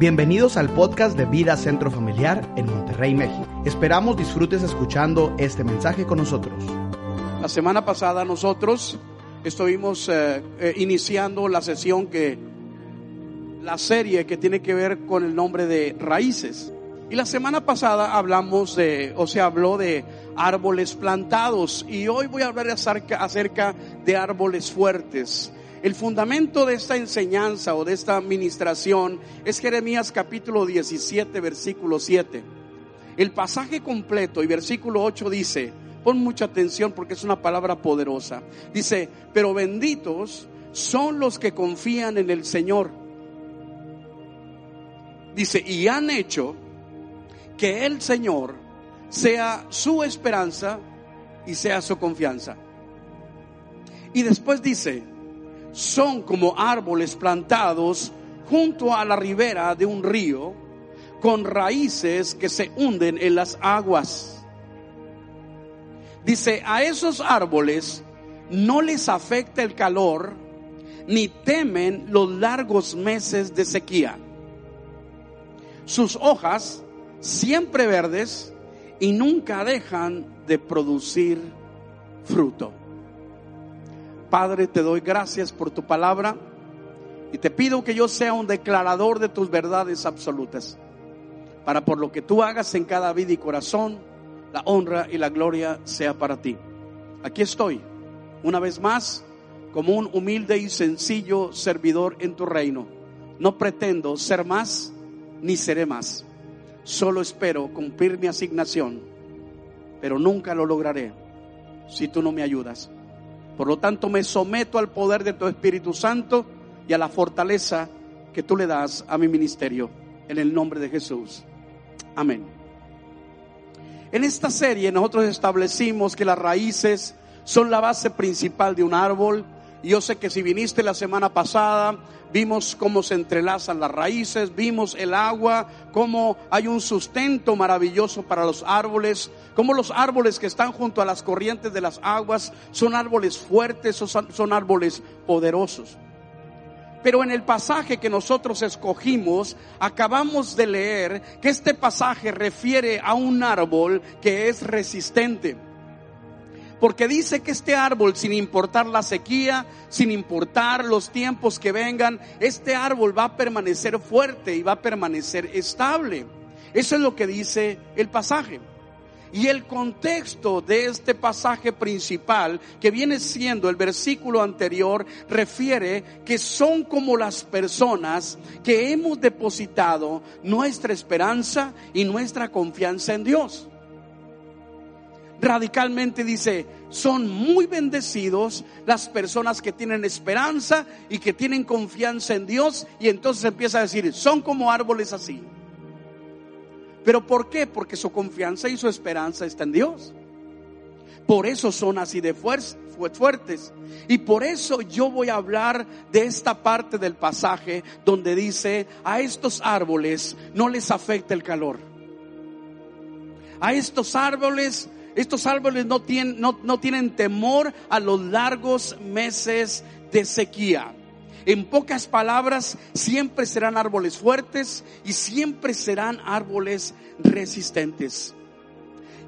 Bienvenidos al podcast de Vida Centro Familiar en Monterrey, México. Esperamos disfrutes escuchando este mensaje con nosotros. La semana pasada nosotros estuvimos eh, eh, iniciando la sesión que, la serie que tiene que ver con el nombre de raíces. Y la semana pasada hablamos de, o se habló de árboles plantados y hoy voy a hablar acerca, acerca de árboles fuertes. El fundamento de esta enseñanza o de esta administración es Jeremías capítulo 17, versículo 7. El pasaje completo y versículo 8 dice, pon mucha atención porque es una palabra poderosa. Dice, pero benditos son los que confían en el Señor. Dice, y han hecho que el Señor sea su esperanza y sea su confianza. Y después dice, son como árboles plantados junto a la ribera de un río, con raíces que se hunden en las aguas. Dice, a esos árboles no les afecta el calor, ni temen los largos meses de sequía. Sus hojas siempre verdes y nunca dejan de producir fruto. Padre, te doy gracias por tu palabra y te pido que yo sea un declarador de tus verdades absolutas, para por lo que tú hagas en cada vida y corazón, la honra y la gloria sea para ti. Aquí estoy, una vez más, como un humilde y sencillo servidor en tu reino. No pretendo ser más ni seré más. Solo espero cumplir mi asignación, pero nunca lo lograré si tú no me ayudas. Por lo tanto, me someto al poder de tu Espíritu Santo y a la fortaleza que tú le das a mi ministerio. En el nombre de Jesús. Amén. En esta serie nosotros establecimos que las raíces son la base principal de un árbol. Yo sé que si viniste la semana pasada, vimos cómo se entrelazan las raíces, vimos el agua, cómo hay un sustento maravilloso para los árboles, cómo los árboles que están junto a las corrientes de las aguas son árboles fuertes, son, son árboles poderosos. Pero en el pasaje que nosotros escogimos, acabamos de leer que este pasaje refiere a un árbol que es resistente. Porque dice que este árbol, sin importar la sequía, sin importar los tiempos que vengan, este árbol va a permanecer fuerte y va a permanecer estable. Eso es lo que dice el pasaje. Y el contexto de este pasaje principal, que viene siendo el versículo anterior, refiere que son como las personas que hemos depositado nuestra esperanza y nuestra confianza en Dios radicalmente dice, son muy bendecidos las personas que tienen esperanza y que tienen confianza en Dios y entonces empieza a decir, son como árboles así. ¿Pero por qué? Porque su confianza y su esperanza está en Dios. Por eso son así de fuertes. Y por eso yo voy a hablar de esta parte del pasaje donde dice, a estos árboles no les afecta el calor. A estos árboles estos árboles no tienen, no, no tienen temor a los largos meses de sequía. En pocas palabras, siempre serán árboles fuertes y siempre serán árboles resistentes.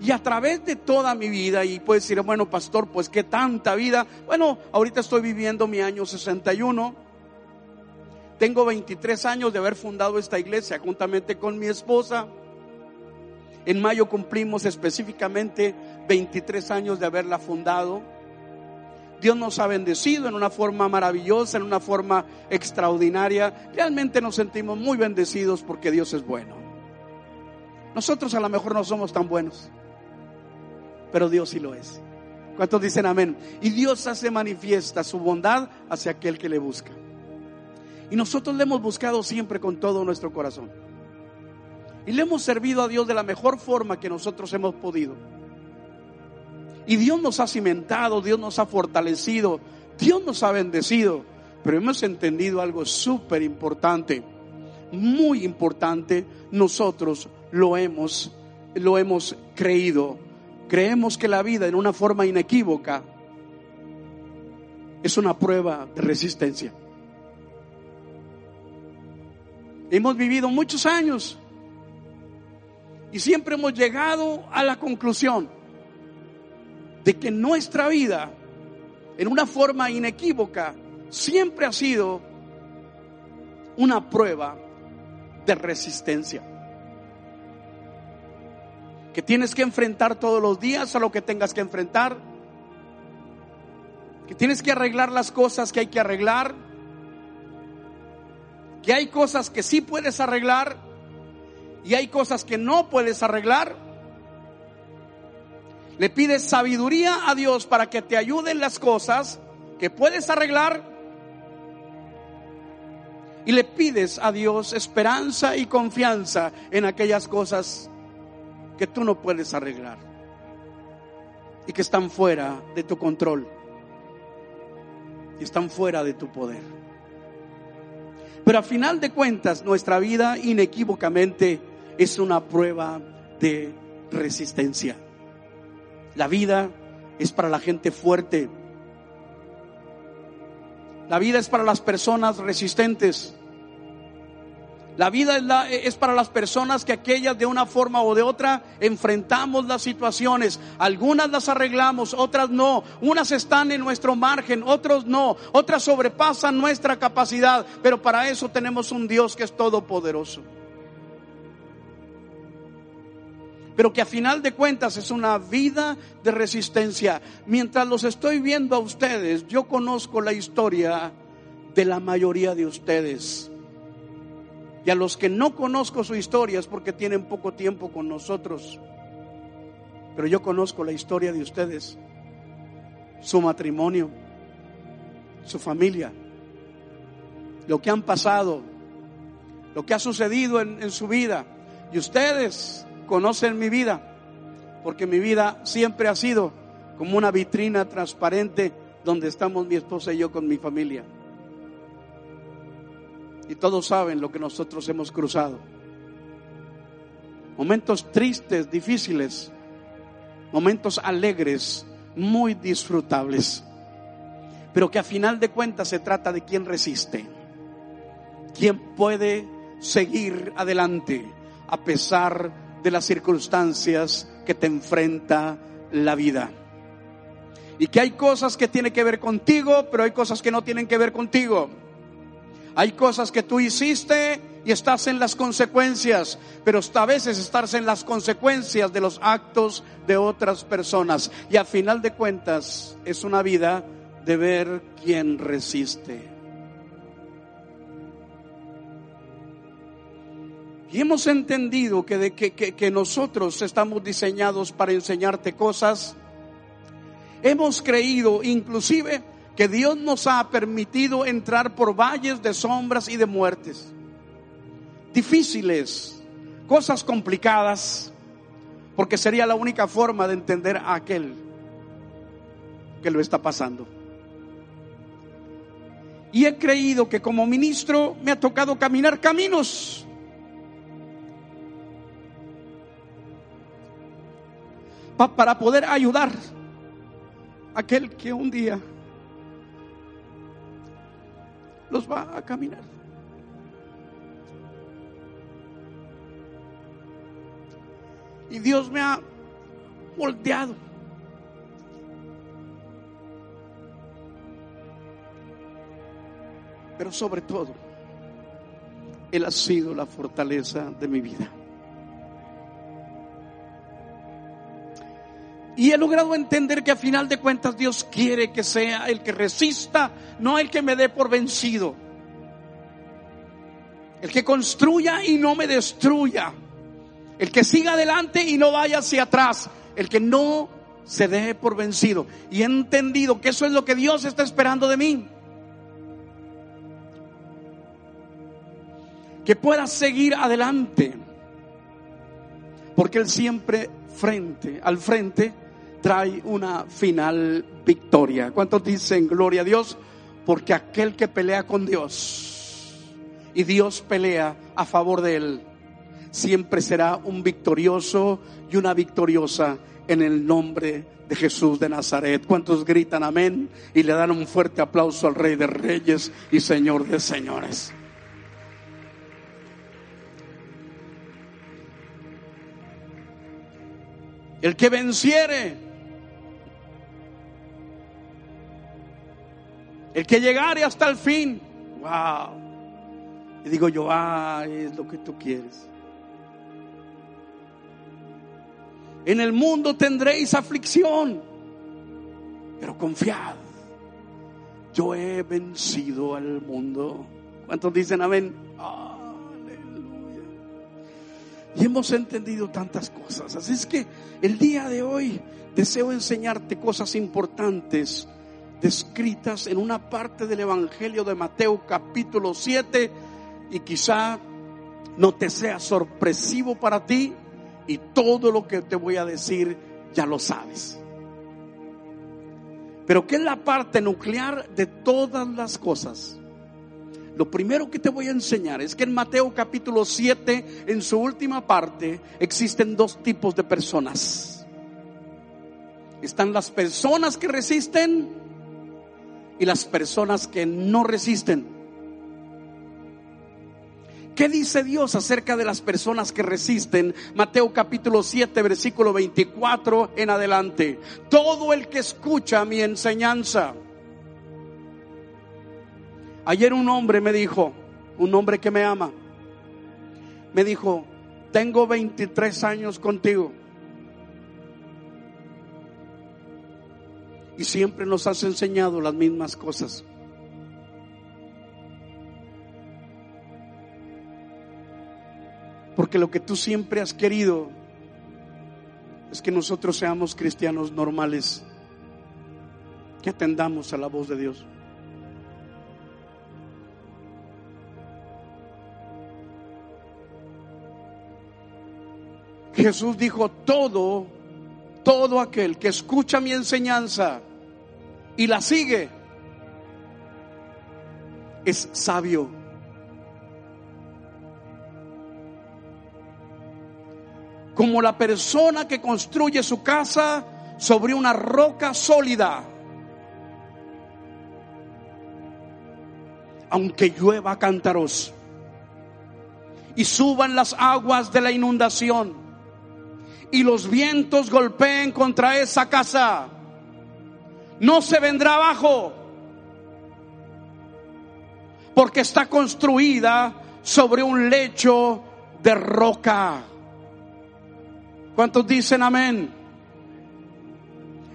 Y a través de toda mi vida, y puedes decir, bueno, pastor, pues qué tanta vida. Bueno, ahorita estoy viviendo mi año 61. Tengo 23 años de haber fundado esta iglesia juntamente con mi esposa. En mayo cumplimos específicamente 23 años de haberla fundado. Dios nos ha bendecido en una forma maravillosa, en una forma extraordinaria. Realmente nos sentimos muy bendecidos porque Dios es bueno. Nosotros a lo mejor no somos tan buenos, pero Dios sí lo es. ¿Cuántos dicen amén? Y Dios hace manifiesta su bondad hacia aquel que le busca. Y nosotros le hemos buscado siempre con todo nuestro corazón. Y le hemos servido a Dios de la mejor forma que nosotros hemos podido. Y Dios nos ha cimentado, Dios nos ha fortalecido, Dios nos ha bendecido. Pero hemos entendido algo súper importante, muy importante. Nosotros lo hemos, lo hemos creído. Creemos que la vida en una forma inequívoca es una prueba de resistencia. Hemos vivido muchos años y siempre hemos llegado a la conclusión de que nuestra vida, en una forma inequívoca, siempre ha sido una prueba de resistencia. Que tienes que enfrentar todos los días a lo que tengas que enfrentar. Que tienes que arreglar las cosas que hay que arreglar que hay cosas que sí puedes arreglar y hay cosas que no puedes arreglar. Le pides sabiduría a Dios para que te ayuden las cosas que puedes arreglar. Y le pides a Dios esperanza y confianza en aquellas cosas que tú no puedes arreglar y que están fuera de tu control y están fuera de tu poder. Pero a final de cuentas, nuestra vida inequívocamente es una prueba de resistencia. La vida es para la gente fuerte. La vida es para las personas resistentes. La vida es, para las personas que aquellas de una forma o de otra enfrentamos las situaciones. Algunas las arreglamos, otras no. Unas están en nuestro margen, otros no. Otras sobrepasan nuestra capacidad. Pero para eso tenemos un Dios que es todopoderoso. Pero que a final de cuentas es una vida de resistencia. Mientras los estoy viendo a ustedes, yo conozco la historia de la mayoría de ustedes y a los que no conozco su historia es porque tienen poco tiempo con nosotros. Pero yo conozco la historia de ustedes, su matrimonio, su familia, lo que han pasado, lo que ha sucedido en, su vida. Y ustedes conocen mi vida, porque mi vida siempre ha sido como una vitrina transparente donde estamos mi esposa y yo con mi familia. Y todos saben lo que nosotros hemos cruzado. Momentos tristes, difíciles, momentos alegres, muy disfrutables. Pero que a final de cuentas se trata de quién resiste, quién puede seguir adelante a pesar de las circunstancias que te enfrenta la vida. Y que hay cosas que tienen que ver contigo, pero hay cosas que no tienen que ver contigo. Hay cosas que tú hiciste y estás en las consecuencias, pero a veces estás en las consecuencias de los actos de otras personas. Y a final de cuentas es una vida de ver quién resiste. Y hemos entendido que, de, que, que, nosotros estamos diseñados para enseñarte cosas. Hemos creído inclusive que Dios nos ha permitido entrar por valles de sombras y de muertes. Difíciles, cosas complicadas, porque sería la única forma de entender a aquel que lo está pasando. Y he creído que como ministro me ha tocado caminar caminos. Para poder ayudar a aquel que un día los va a caminar. Y Dios me ha moldeado. Pero sobre todo, Él ha sido la fortaleza de mi vida. Y he logrado entender que a final de cuentas Dios quiere que sea el que resista, no el que me dé por vencido. El que construya y no me destruya. El que siga adelante y no vaya hacia atrás. El que no se deje por vencido. Y he entendido que eso es lo que Dios está esperando de mí. Que pueda seguir adelante. Porque Él siempre frente, al frente, trae una final victoria. ¿Cuántos dicen gloria a Dios? Porque aquel que pelea con Dios y Dios pelea a favor de Él, siempre será un victorioso y una victoriosa en el nombre de Jesús de Nazaret. ¿Cuántos gritan amén? Y le dan un fuerte aplauso al Rey de Reyes y Señor de Señores. El que venciere, el que llegare hasta el fin, wow. Y digo yo, ah, es lo que tú quieres. En el mundo tendréis aflicción, pero confiad. Yo he vencido al mundo. ¿Cuántos dicen amén? Aleluya. Y hemos entendido tantas cosas. Así es que el día de hoy deseo enseñarte cosas importantes descritas en una parte del Evangelio de Mateo capítulo 7 y quizá no te sea sorpresivo para ti, y todo lo que te voy a decir ya lo sabes. Pero ¿qué es la parte nuclear de todas las cosas? Lo primero que te voy a enseñar es que en Mateo capítulo 7, en su última parte, existen dos tipos de personas. Están las personas que resisten y las personas que no resisten. ¿Qué dice Dios acerca de las personas que resisten? Mateo capítulo 7, versículo 24 en adelante. Todo el que escucha mi enseñanza. Ayer un hombre me dijo, un hombre que me ama, me dijo, tengo 23 años contigo. Y siempre nos has enseñado las mismas cosas. Porque lo que tú siempre has querido es que nosotros seamos cristianos normales, que atendamos a la voz de Dios. Jesús dijo, todo, todo aquel que escucha mi enseñanza y la sigue, es sabio como la persona que construye su casa sobre una roca sólida. Aunque llueva cántaros y suban las aguas de la inundación y los vientos golpeen contra esa casa, no se vendrá abajo porque está construida sobre un lecho de roca. ¿Cuántos dicen amén?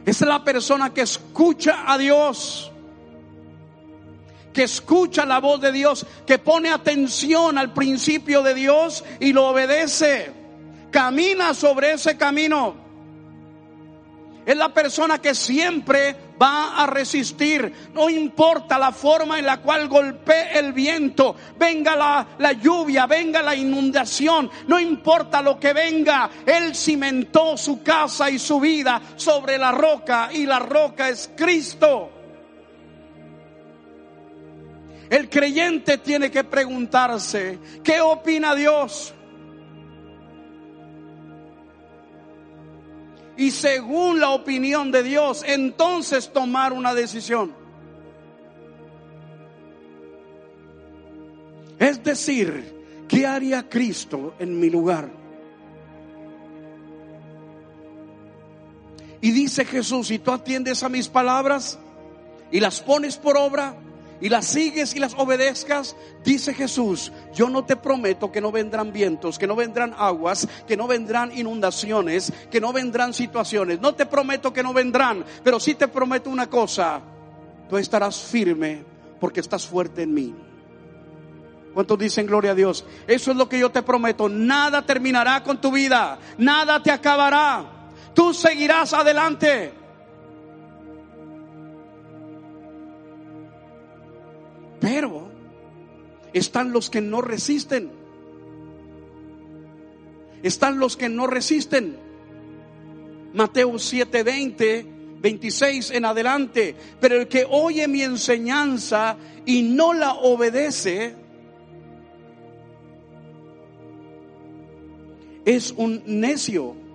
Es la persona que escucha a Dios, que escucha la voz de Dios, que pone atención al principio de Dios y lo obedece, camina sobre ese camino. Es la persona que siempre va a resistir. No importa la forma en la cual golpee el viento, venga la, la, lluvia, venga la inundación, no importa lo que venga. Él cimentó su casa y su vida sobre la roca y la roca es Cristo. El creyente tiene que preguntarse, ¿qué opina Dios? Y según la opinión de Dios, entonces tomar una decisión. Es decir, ¿qué haría Cristo en mi lugar? Y dice Jesús, si tú atiendes a mis palabras y las pones por obra, y las sigues y las obedezcas, dice Jesús, yo no te prometo que no vendrán vientos, que no vendrán aguas, que no vendrán inundaciones, que no vendrán situaciones. No te prometo que no vendrán, pero sí te prometo una cosa, tú estarás firme porque estás fuerte en mí. ¿Cuántos dicen gloria a Dios? Eso es lo que yo te prometo. Nada terminará con tu vida, nada te acabará. Tú seguirás adelante. Pero están los que no resisten. Están los que no resisten. Mateo 7:20, 26 en adelante. Pero el que oye mi enseñanza y no la obedece, es un necio.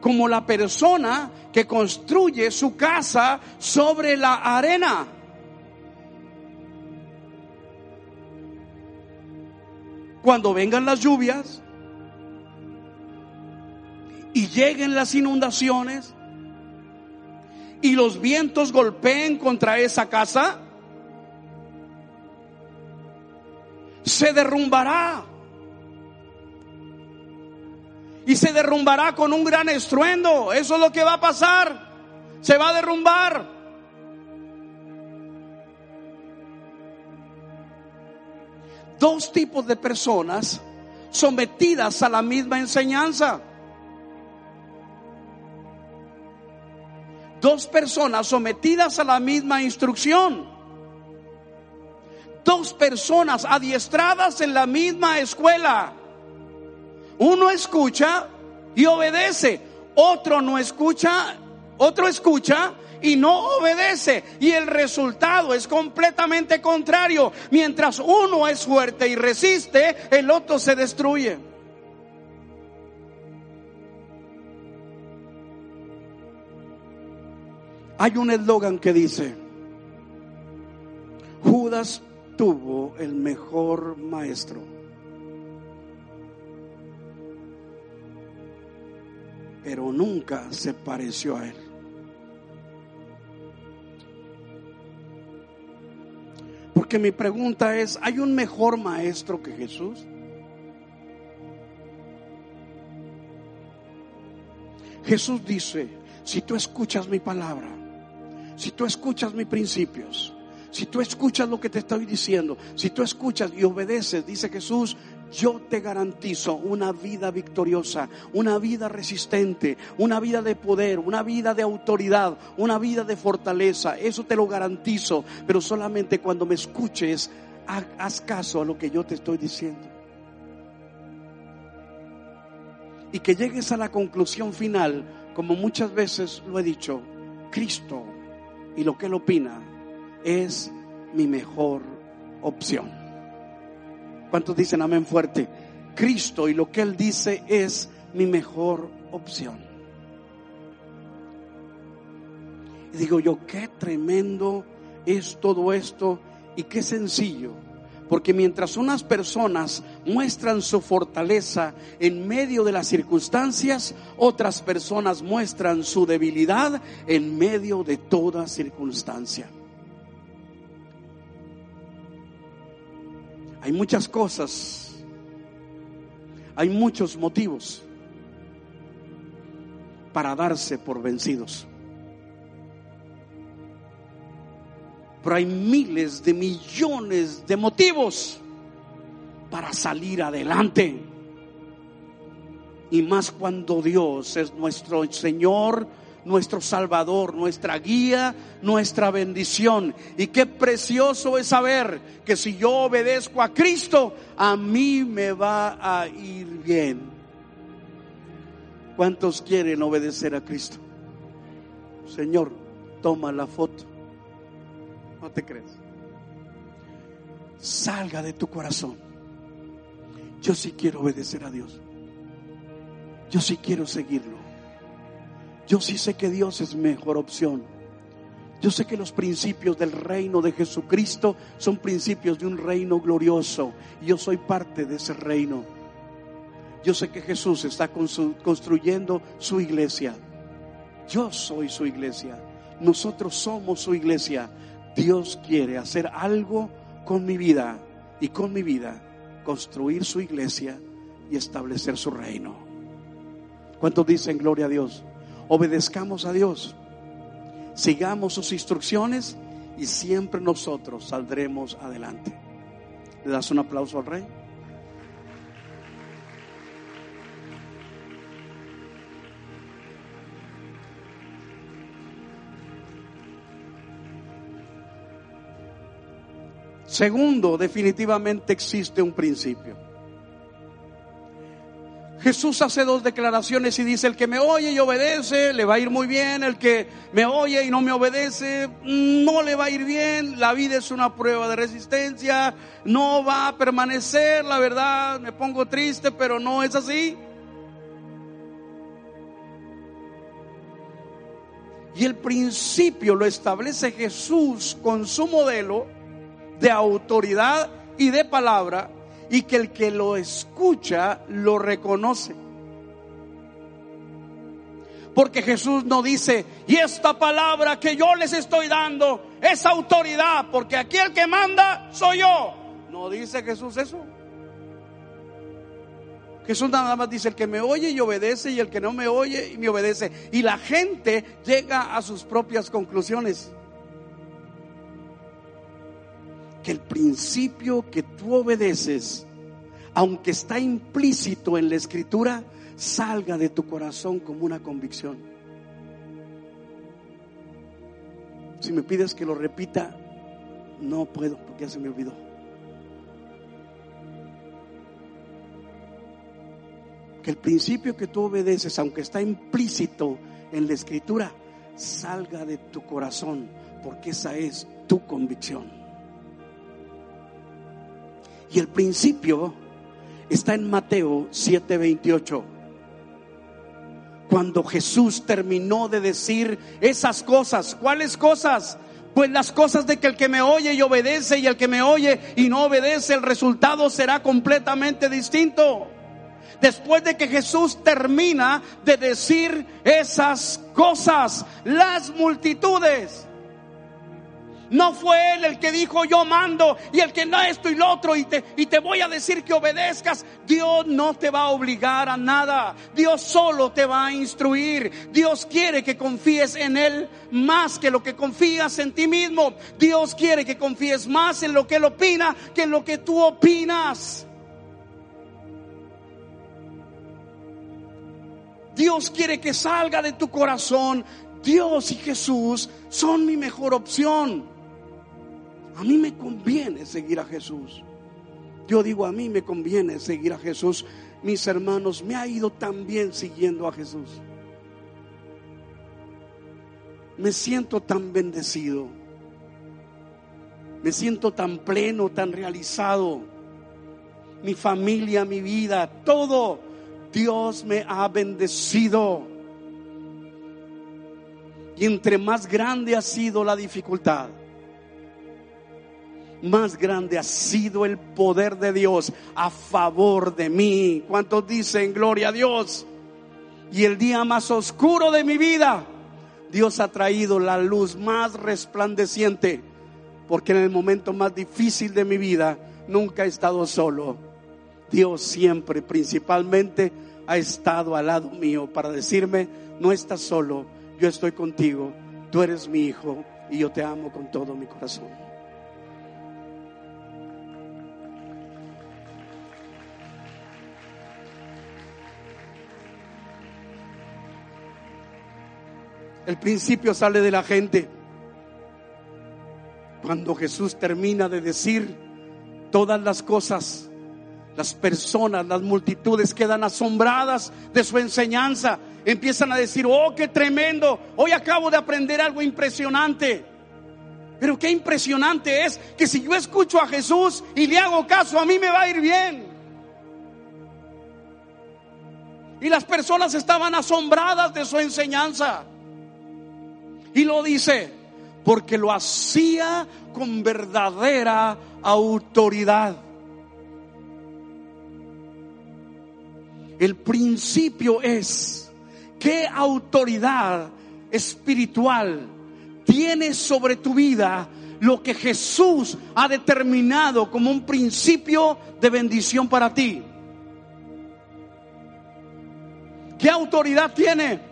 Como la persona que construye su casa sobre la arena. Cuando vengan las lluvias y lleguen las inundaciones y los vientos golpeen contra esa casa, se derrumbará. Y se derrumbará con un gran estruendo. Eso es lo que va a pasar. Se va a derrumbar. Dos tipos de personas sometidas a la misma enseñanza. Dos personas sometidas a la misma instrucción dos personas adiestradas en la misma escuela. Uno escucha y obedece, otro no escucha, otro escucha y no obedece. Y el resultado es completamente contrario. Mientras uno es fuerte y resiste, el otro se destruye. Hay un eslogan que dice, Judas tuvo el mejor maestro. Pero nunca se pareció a él. Porque mi pregunta es, ¿hay un mejor maestro que Jesús? Jesús dice, si tú escuchas mi palabra, si tú escuchas mis principios, si tú escuchas lo que te estoy diciendo, si tú escuchas y obedeces, dice Jesús, yo te garantizo una vida victoriosa, una vida resistente, una vida de poder, una vida de autoridad, una vida de fortaleza. Eso te lo garantizo, pero solamente cuando me escuches, haz caso a lo que yo te estoy diciendo. Y que llegues a la conclusión final, como muchas veces lo he dicho, Cristo y lo que Él opina es mi mejor opción. ¿Cuántos dicen amén fuerte? Cristo y lo que Él dice es mi mejor opción. Y digo yo, qué tremendo es todo esto y qué sencillo. Porque mientras unas personas muestran su fortaleza en medio de las circunstancias, otras personas muestran su debilidad en medio de toda circunstancia. Hay muchas cosas, hay muchos motivos para darse por vencidos. Pero hay miles de millones de motivos para salir adelante. Y más cuando Dios es nuestro Señor, nuestro Salvador, nuestra guía, nuestra bendición. Y qué precioso es saber que si yo obedezco a Cristo, a mí me va a ir bien. ¿Cuántos quieren obedecer a Cristo? Señor, toma la foto. No te crees. Salga de tu corazón. Yo sí quiero obedecer a Dios. Yo sí quiero seguirlo. Yo sí sé que Dios es mejor opción. Yo sé que los principios del reino de Jesucristo son principios de un reino glorioso. Yo soy parte de ese reino. Yo sé que Jesús está construyendo su iglesia. Yo soy su iglesia. Nosotros somos su iglesia. Dios quiere hacer algo con mi vida y con mi vida, construir su iglesia y establecer su reino. ¿Cuántos dicen gloria a Dios? Obedezcamos a Dios, sigamos sus instrucciones y siempre nosotros saldremos adelante. ¿Le das un aplauso al rey? Segundo, definitivamente existe un principio. Jesús hace dos declaraciones y dice, el que me oye y obedece, le va a ir muy bien, el que me oye y no me obedece, no le va a ir bien, la vida es una prueba de resistencia, no va a permanecer, la verdad, me pongo triste, pero no es así. Y el principio lo establece Jesús con su modelo de autoridad y de palabra y que el que lo escucha lo reconoce. Porque Jesús no dice, y esta palabra que yo les estoy dando es autoridad, porque aquí el que manda soy yo. No dice Jesús eso. Jesús nada más dice, el que me oye y obedece y el que no me oye y me obedece. Y la gente llega a sus propias conclusiones. Que el principio que tú obedeces, aunque está implícito en la escritura, salga de tu corazón como una convicción. Si me pides que lo repita, no puedo porque ya se me olvidó. Que el principio que tú obedeces, aunque está implícito en la escritura, salga de tu corazón, porque esa es tu convicción. Y el principio está en Mateo 7:28. Cuando Jesús terminó de decir esas cosas, ¿cuáles cosas? Pues las cosas de que el que me oye y obedece y el que me oye y no obedece, el resultado será completamente distinto. Después de que Jesús termina de decir esas cosas, las multitudes no fue Él el que dijo yo mando y el que no esto y lo otro y te, y te voy a decir que obedezcas. Dios no te va a obligar a nada. Dios solo te va a instruir. Dios quiere que confíes en Él más que lo que confías en ti mismo. Dios quiere que confíes más en lo que Él opina que en lo que tú opinas. Dios quiere que salga de tu corazón. Dios y Jesús son mi mejor opción. A mí me conviene seguir a Jesús. Yo digo, a mí me conviene seguir a Jesús. Mis hermanos, me ha ido tan bien siguiendo a Jesús. Me siento tan bendecido. Me siento tan pleno, tan realizado. Mi familia, mi vida, todo. Dios me ha bendecido. Y entre más grande ha sido la dificultad, más grande ha sido el poder de Dios a favor de mí. ¿Cuántos dicen gloria a Dios? Y el día más oscuro de mi vida, Dios ha traído la luz más resplandeciente, porque en el momento más difícil de mi vida nunca he estado solo. Dios siempre, principalmente, ha estado al lado mío para decirme, no estás solo, yo estoy contigo, tú eres mi hijo y yo te amo con todo mi corazón. El principio sale de la gente. Cuando Jesús termina de decir todas las cosas, las personas, las multitudes quedan asombradas de su enseñanza. Empiezan a decir, oh, qué tremendo, hoy acabo de aprender algo impresionante. Pero qué impresionante es que si yo escucho a Jesús y le hago caso, a mí me va a ir bien. Y las personas estaban asombradas de su enseñanza. Y lo dice porque lo hacía con verdadera autoridad. El principio es qué autoridad espiritual tiene sobre tu vida lo que Jesús ha determinado como un principio de bendición para ti. ¿Qué autoridad tiene?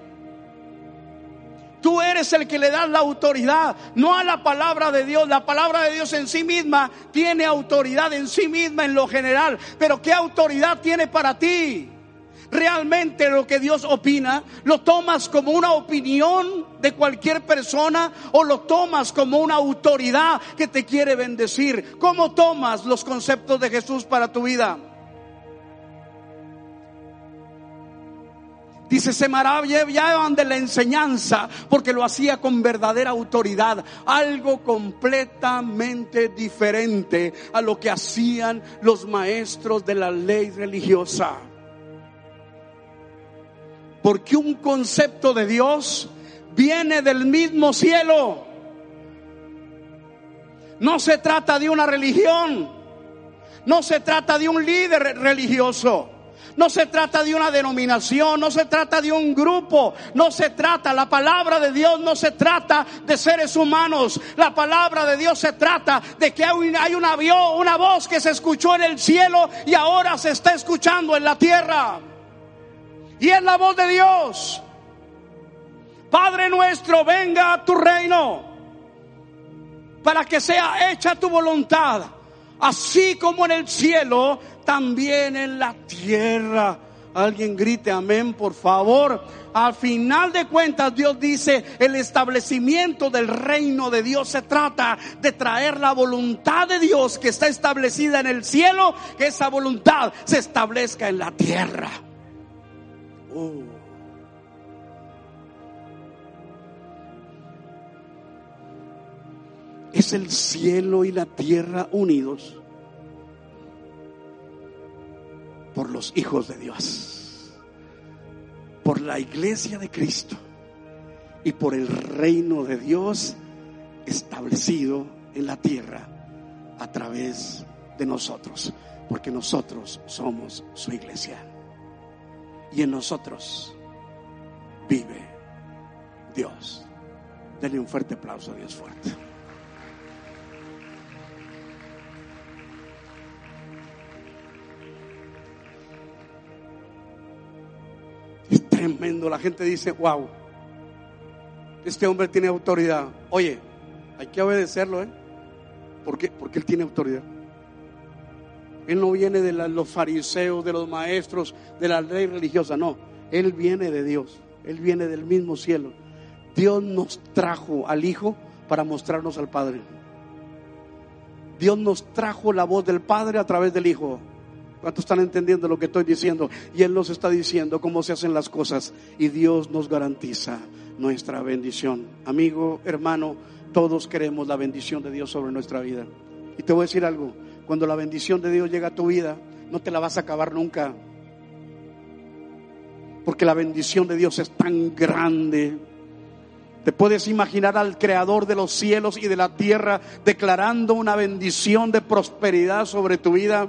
Tú eres el que le das la autoridad, no a la palabra de Dios. La palabra de Dios en sí misma tiene autoridad en sí misma en lo general. Pero ¿qué autoridad tiene para ti? realmente lo que Dios opina? ¿Lo tomas como una opinión de cualquier persona o lo tomas como una autoridad que te quiere bendecir? ¿Cómo tomas los conceptos de Jesús para tu vida? Dice, se maravillaban de la enseñanza porque lo hacía con verdadera autoridad, algo completamente diferente a lo que hacían los maestros de la ley religiosa. Porque un concepto de Dios viene del mismo cielo. No se trata de una religión, no se trata de un líder religioso. No se trata de una denominación, no se trata de un grupo, no se trata, la palabra de Dios no se trata de seres humanos, la palabra de Dios se trata de que hay una, una voz que se escuchó en el cielo y ahora se está escuchando en la tierra. Y es la voz de Dios. Padre nuestro, venga a tu reino para que sea hecha tu voluntad, así como en el cielo, también en la tierra. Alguien grite amén, por favor. Al final de cuentas, Dios dice, el establecimiento del reino de Dios se trata de traer la voluntad de Dios que está establecida en el cielo, que esa voluntad se establezca en la tierra. Oh. Es el cielo y la tierra unidos por los hijos de Dios, por la iglesia de Cristo y por el reino de Dios establecido en la tierra a través de nosotros, porque nosotros somos su iglesia y en nosotros vive Dios. Denle un fuerte aplauso a Dios fuerte. Tremendo. La gente dice, wow, este hombre tiene autoridad. Oye, hay que obedecerlo, ¿eh? ¿Por Porque él tiene autoridad. Él no viene de los fariseos, de los maestros, de la ley religiosa, no. Él viene de Dios. Él viene del mismo cielo. Dios nos trajo al Hijo para mostrarnos al Padre. Dios nos trajo la voz del Padre a través del Hijo. ¿Cuántos están entendiendo lo que estoy diciendo? Y Él nos está diciendo cómo se hacen las cosas y Dios nos garantiza nuestra bendición. Amigo, hermano, todos queremos la bendición de Dios sobre nuestra vida. Y te voy a decir algo, cuando la bendición de Dios llega a tu vida, no te la vas a acabar nunca. Porque la bendición de Dios es tan grande. Te puedes imaginar al creador de los cielos y de la tierra declarando una bendición de prosperidad sobre tu vida.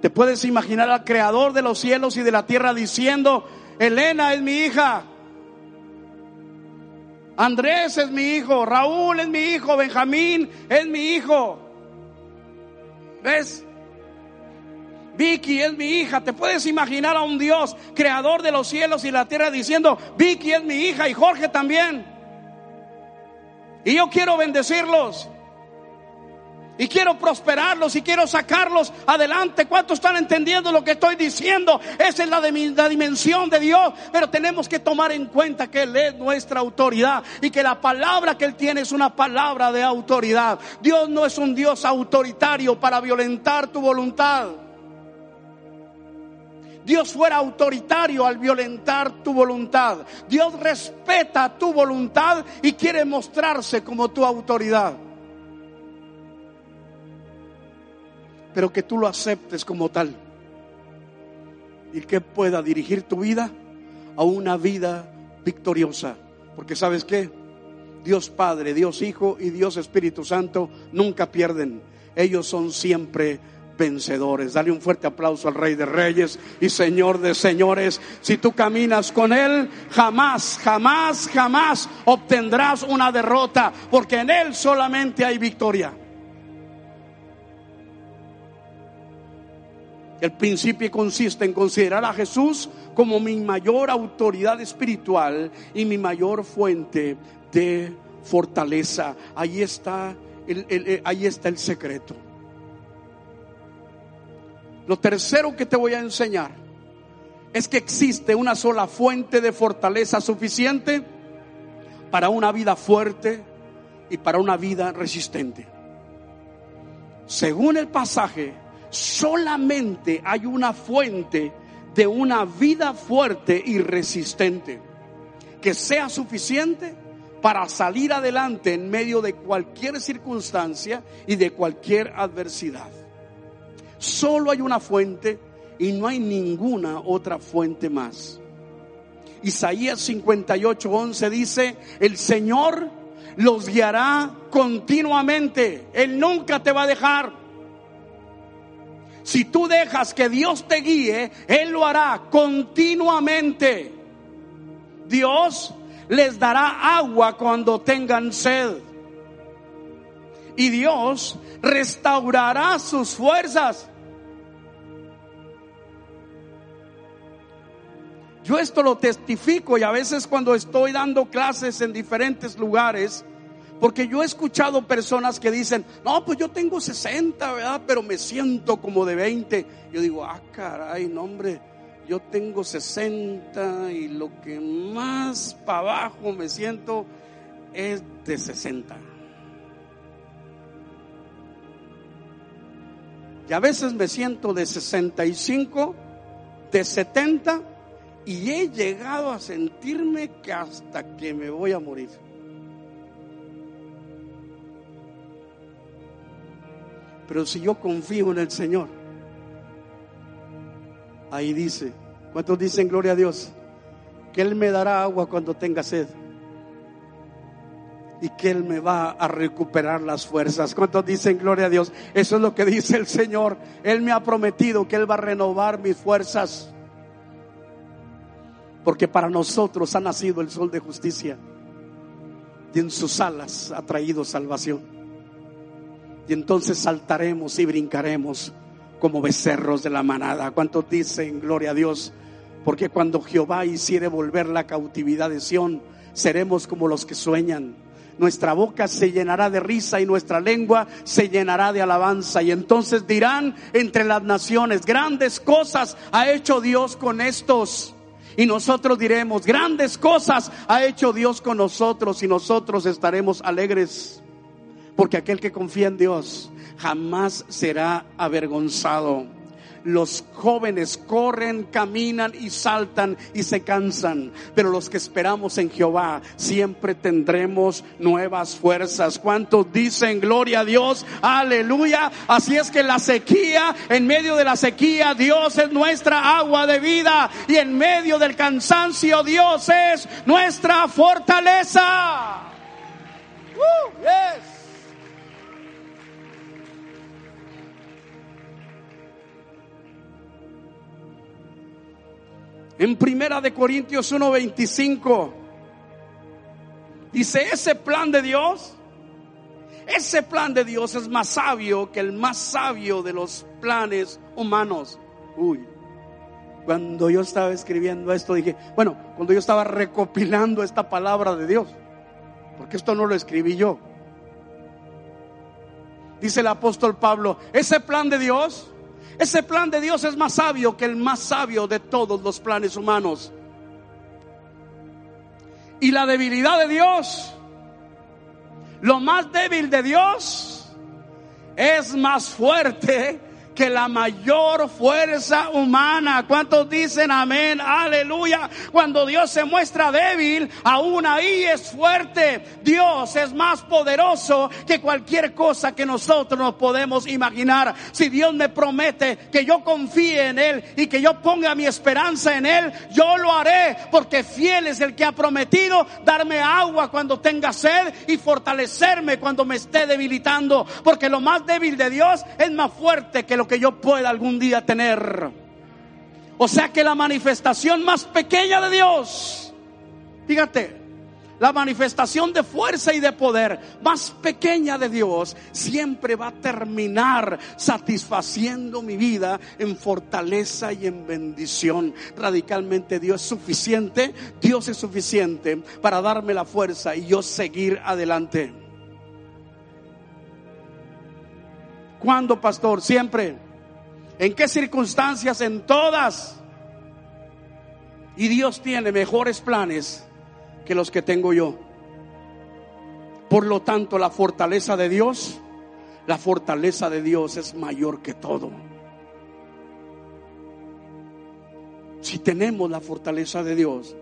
Te puedes imaginar al creador de los cielos y de la tierra diciendo, Elena es mi hija, Andrés es mi hijo, Raúl es mi hijo, Benjamín es mi hijo. ¿Ves? Vicky es mi hija. Te puedes imaginar a un Dios, creador de los cielos y la tierra, diciendo, Vicky es mi hija y Jorge también. Y yo quiero bendecirlos. Y quiero prosperarlos y quiero sacarlos adelante. ¿Cuántos están entendiendo lo que estoy diciendo? Esa es la, la, dimensión de Dios. Pero tenemos que tomar en cuenta que Él es nuestra autoridad y que la palabra que Él tiene es una palabra de autoridad. Dios no es un Dios autoritario para violentar tu voluntad. Dios fuera autoritario al violentar tu voluntad. Dios respeta tu voluntad y quiere mostrarse como tu autoridad. Pero que tú lo aceptes como tal y que pueda dirigir tu vida a una vida victoriosa. Porque sabes qué? Dios Padre, Dios Hijo y Dios Espíritu Santo nunca pierden. Ellos son siempre vencedores. Dale un fuerte aplauso al Rey de Reyes y Señor de Señores. Si tú caminas con Él, jamás, jamás, jamás obtendrás una derrota, porque en Él solamente hay victoria. El principio consiste en considerar a Jesús como mi mayor autoridad espiritual y mi mayor fuente de fortaleza. Ahí está el, ahí está el secreto. Lo tercero que te voy a enseñar es que existe una sola fuente de fortaleza suficiente para una vida fuerte y para una vida resistente. Según el pasaje, solamente hay una fuente de una vida fuerte y resistente que sea suficiente para salir adelante en medio de cualquier circunstancia y de cualquier adversidad. Solo hay una fuente y no hay ninguna otra fuente más. Isaías 58, 11 dice, el Señor los guiará continuamente. Él nunca te va a dejar. Si tú dejas que Dios te guíe, Él lo hará continuamente. Dios les dará agua cuando tengan sed. Y Dios restaurará sus fuerzas. Yo esto lo testifico y a veces cuando estoy dando clases en diferentes lugares, porque yo he escuchado personas que dicen, no, pues yo tengo 60, ¿verdad? Pero me siento como de 20. Yo digo, ah, caray, no, hombre, yo tengo 60 y lo que más para abajo me siento es de 60. Y a veces me siento de 65, de 70 y he llegado a sentirme que hasta que me voy a morir. Pero si yo confío en el Señor, ahí dice, ¿cuántos dicen gloria a Dios? Que Él me dará agua cuando tenga sed. Y que Él me va a recuperar las fuerzas. ¿Cuántos dicen gloria a Dios? Eso es lo que dice el Señor. Él me ha prometido que Él va a renovar mis fuerzas. Porque para nosotros ha nacido el sol de justicia. Y en sus alas ha traído salvación. Y entonces saltaremos y brincaremos como becerros de la manada. ¿Cuántos dicen gloria a Dios? Porque cuando Jehová hiciere volver la cautividad de Sión, seremos como los que sueñan. Nuestra boca se llenará de risa y nuestra lengua se llenará de alabanza. Y entonces dirán entre las naciones, grandes cosas ha hecho Dios con estos. Y nosotros diremos, grandes cosas ha hecho Dios con nosotros y nosotros estaremos alegres porque aquel que confía en Dios jamás será avergonzado. Los jóvenes corren, caminan y saltan y se cansan, pero los que esperamos en Jehová siempre tendremos nuevas fuerzas. ¿Cuántos dicen gloria a Dios? Aleluya. Así es que la sequía, en medio de la sequía, Dios es nuestra agua de vida y en medio del cansancio, Dios es nuestra fortaleza. Uh, yes. En Primera de Corintios 1:25 dice, ese plan de Dios, ese plan de Dios es más sabio que el más sabio de los planes humanos. Uy. Cuando yo estaba escribiendo esto dije, bueno, cuando yo estaba recopilando esta palabra de Dios, porque esto no lo escribí yo. Dice el apóstol Pablo, ese plan de Dios ese plan de Dios es más sabio que el más sabio de todos los planes humanos. Y la debilidad de Dios, lo más débil de Dios, es más fuerte que la mayor fuerza humana. ¿Cuántos dicen amén? Aleluya. Cuando Dios se muestra débil, aún ahí es fuerte. Dios es más poderoso que cualquier cosa que nosotros nos podemos imaginar. Si Dios me promete que yo confíe en Él y que yo ponga mi esperanza en Él, yo lo haré porque fiel es el que ha prometido darme agua cuando tenga sed y fortalecerme cuando me esté debilitando. Porque lo más débil de Dios es más fuerte que lo que yo pueda algún día tener. O sea que la manifestación más pequeña de Dios, fíjate, la manifestación de fuerza y de poder más pequeña de Dios siempre va a terminar satisfaciendo mi vida en fortaleza y en bendición. Radicalmente Dios es suficiente, Dios es suficiente para darme la fuerza y yo seguir adelante. ¿Cuándo, pastor? Siempre. ¿En qué circunstancias? En todas. Y Dios tiene mejores planes que los que tengo yo. Por lo tanto, la fortaleza de Dios, la fortaleza de Dios es mayor que todo. Si tenemos la fortaleza de Dios,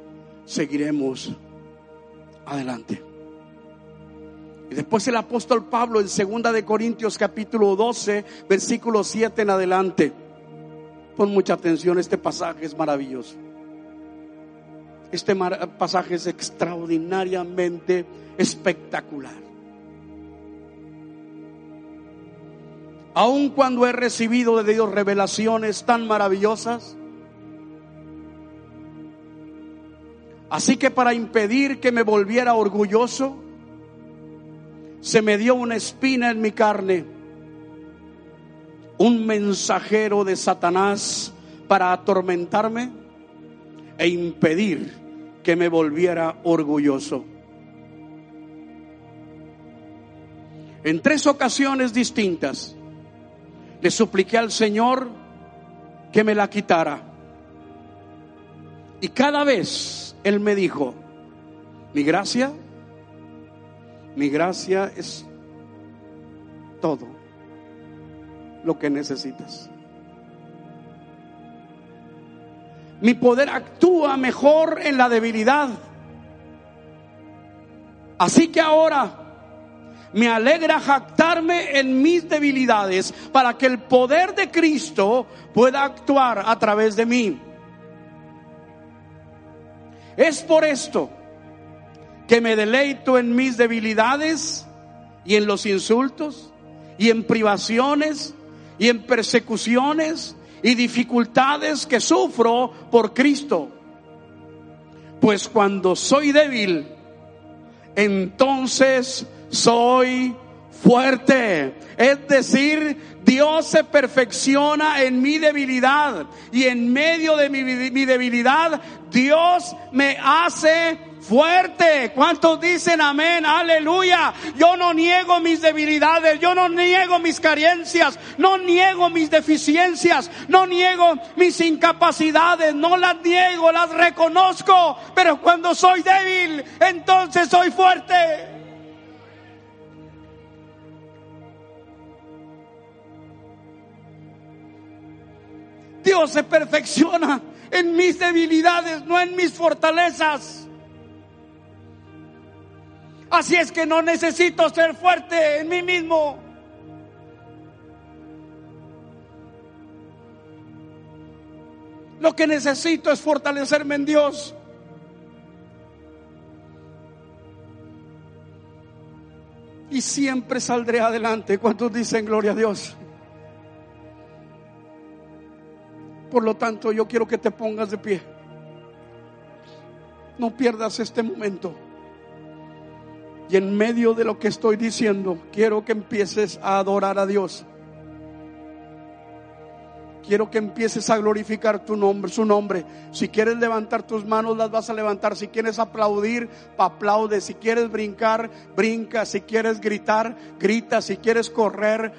seguiremos adelante. Y después el apóstol Pablo en segunda de Corintios capítulo 12, versículo 7 en adelante. Pon mucha atención, este pasaje es maravilloso. Este pasaje es extraordinariamente espectacular. Aun cuando he recibido de Dios revelaciones tan maravillosas, así que para impedir que me volviera orgulloso, se me dio una espina en mi carne, un mensajero de Satanás para atormentarme e impedir que me volviera orgulloso. En tres ocasiones distintas le supliqué al Señor que me la quitara. Y cada vez Él me dijo, mi gracia mi gracia es todo lo que necesitas. Mi poder actúa mejor en la debilidad. Así que ahora me alegra jactarme en mis debilidades para que el poder de Cristo pueda actuar a través de mí. Es por esto que me deleito en mis debilidades y en los insultos y en privaciones y en persecuciones y dificultades que sufro por Cristo. Pues cuando soy débil, entonces soy fuerte. Es decir, Dios se perfecciona en mi debilidad y en medio de mi, mi debilidad Dios me hace fuerte. ¿Cuántos dicen amén? Aleluya. Yo no niego mis debilidades, yo no niego mis carencias, no niego mis deficiencias, no niego mis incapacidades, no las niego, las reconozco. Pero cuando soy débil, entonces soy fuerte. Dios se perfecciona en mis debilidades, no en mis fortalezas. Así es que no necesito ser fuerte en mí mismo. Lo que necesito es fortalecerme en Dios. Y siempre saldré adelante. ¿Cuántos dicen gloria a Dios? Por lo tanto, yo quiero que te pongas de pie. No pierdas este momento. Y en medio de lo que estoy diciendo, quiero que empieces a adorar a Dios. Quiero que empieces a glorificar tu nombre, su nombre. Si quieres levantar tus manos, las vas a levantar. Si quieres aplaudir, aplaude. Si quieres brincar, brinca. Si quieres gritar, grita. Si quieres correr,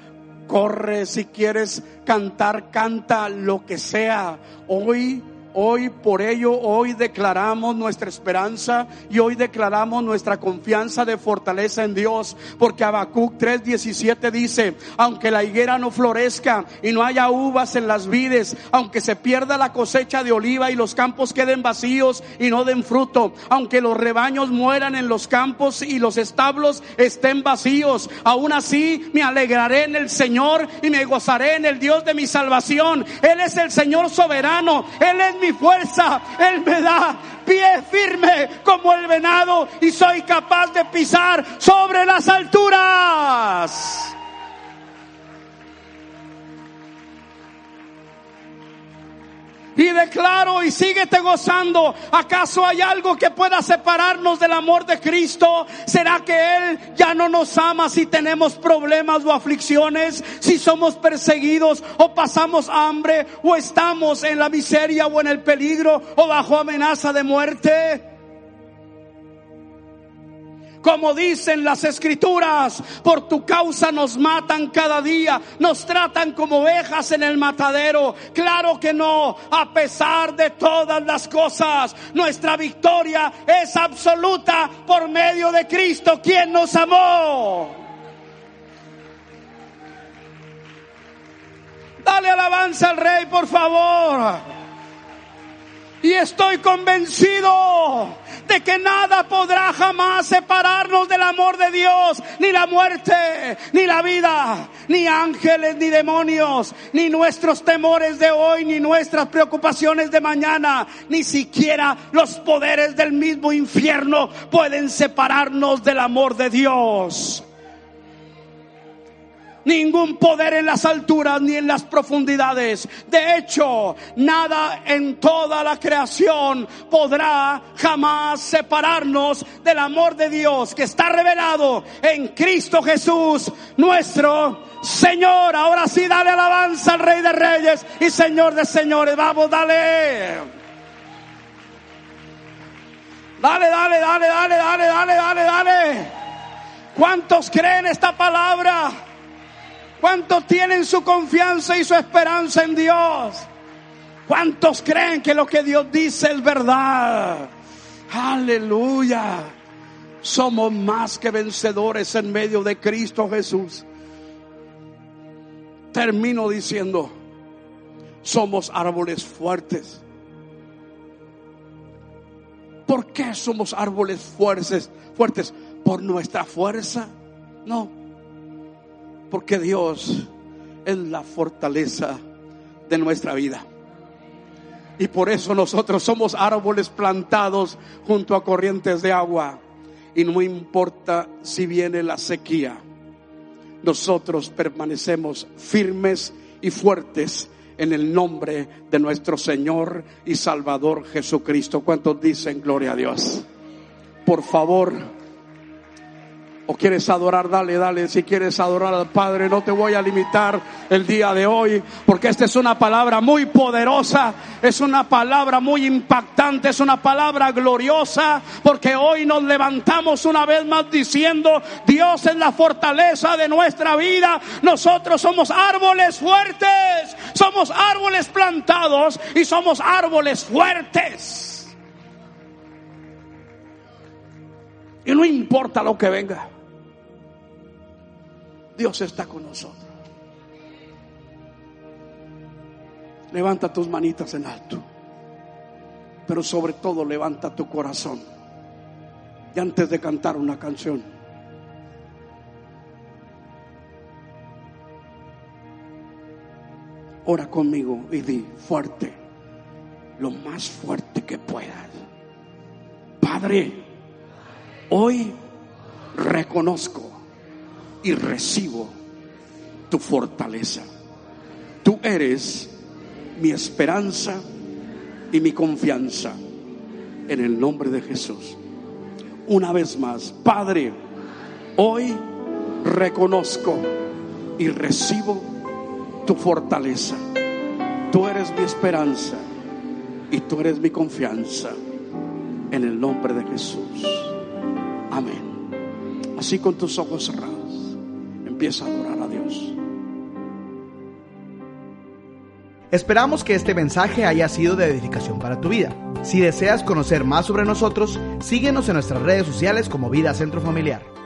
corre. Si quieres cantar, canta lo que sea. Hoy Hoy por ello, hoy declaramos nuestra esperanza y hoy declaramos nuestra confianza de fortaleza en Dios. Porque Habacuc 3:17 dice, aunque la higuera no florezca y no haya uvas en las vides, aunque se pierda la cosecha de oliva y los campos queden vacíos y no den fruto, aunque los rebaños mueran en los campos y los establos estén vacíos, aún así me alegraré en el Señor y me gozaré en el Dios de mi salvación. Él es el Señor soberano, Él es mi fuerza, Él me da pie firme como el venado y soy capaz de pisar sobre las alturas. Y declaro y síguete gozando. ¿Acaso hay algo que pueda separarnos del amor de Cristo? ¿Será que Él ya no nos ama si tenemos problemas o aflicciones? Si somos perseguidos o pasamos hambre o estamos en la miseria o en el peligro o bajo amenaza de muerte? Como dicen las escrituras, por tu causa nos matan cada día, nos tratan como ovejas en el matadero. Claro que no, a pesar de todas las cosas, nuestra victoria es absoluta por medio de Cristo, quien nos amó. Dale alabanza al rey, por favor. Y estoy convencido de que nada podrá jamás separarnos del amor de Dios, ni la muerte, ni la vida, ni ángeles, ni demonios, ni nuestros temores de hoy, ni nuestras preocupaciones de mañana, ni siquiera los poderes del mismo infierno pueden separarnos del amor de Dios ningún poder en las alturas ni en las profundidades. De hecho, nada en toda la creación podrá jamás separarnos del amor de Dios que está revelado en Cristo Jesús, nuestro Señor. Ahora sí, dale alabanza al Rey de Reyes y Señor de Señores. Vamos, dale. Dale, dale, dale, dale, dale, dale, dale, dale. ¿Cuántos creen esta palabra? ¿Cuántos tienen su confianza y su esperanza en Dios? ¿Cuántos creen que lo que Dios dice es verdad? Aleluya. Somos más que vencedores en medio de Cristo Jesús. Termino diciendo, somos árboles fuertes. ¿Por qué somos árboles fuertes? Fuertes por nuestra fuerza. No, porque Dios es la fortaleza de nuestra vida. Y por eso nosotros somos árboles plantados junto a corrientes de agua. Y no importa si viene la sequía, nosotros permanecemos firmes y fuertes en el nombre de nuestro Señor y Salvador Jesucristo. ¿Cuántos dicen gloria a Dios? Por favor, o quieres adorar, dale, dale. Si quieres adorar al Padre, no te voy a limitar el día de hoy, porque esta es una palabra muy poderosa, es una palabra muy impactante, es una palabra gloriosa, porque hoy nos levantamos una vez más diciendo, Dios es la fortaleza de nuestra vida. Nosotros somos árboles fuertes, somos árboles plantados y somos árboles fuertes. Y no importa lo que venga. Dios está con nosotros. Levanta tus manitas en alto. Pero sobre todo levanta tu corazón. Y antes de cantar una canción, ora conmigo y di fuerte, lo más fuerte que puedas. Padre, hoy reconozco y recibo tu fortaleza. Tú eres mi esperanza y mi confianza en el nombre de Jesús. Una vez más, Padre, hoy reconozco y recibo tu fortaleza. Tú eres mi esperanza y tú eres mi confianza en el nombre de Jesús. Amén. Así con tus ojos cerrados empieza a adorar a Dios. Esperamos que este mensaje haya sido de edificación para tu vida. Si deseas conocer más sobre nosotros, síguenos en nuestras redes sociales como Vida Centro Familiar.